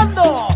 bailando.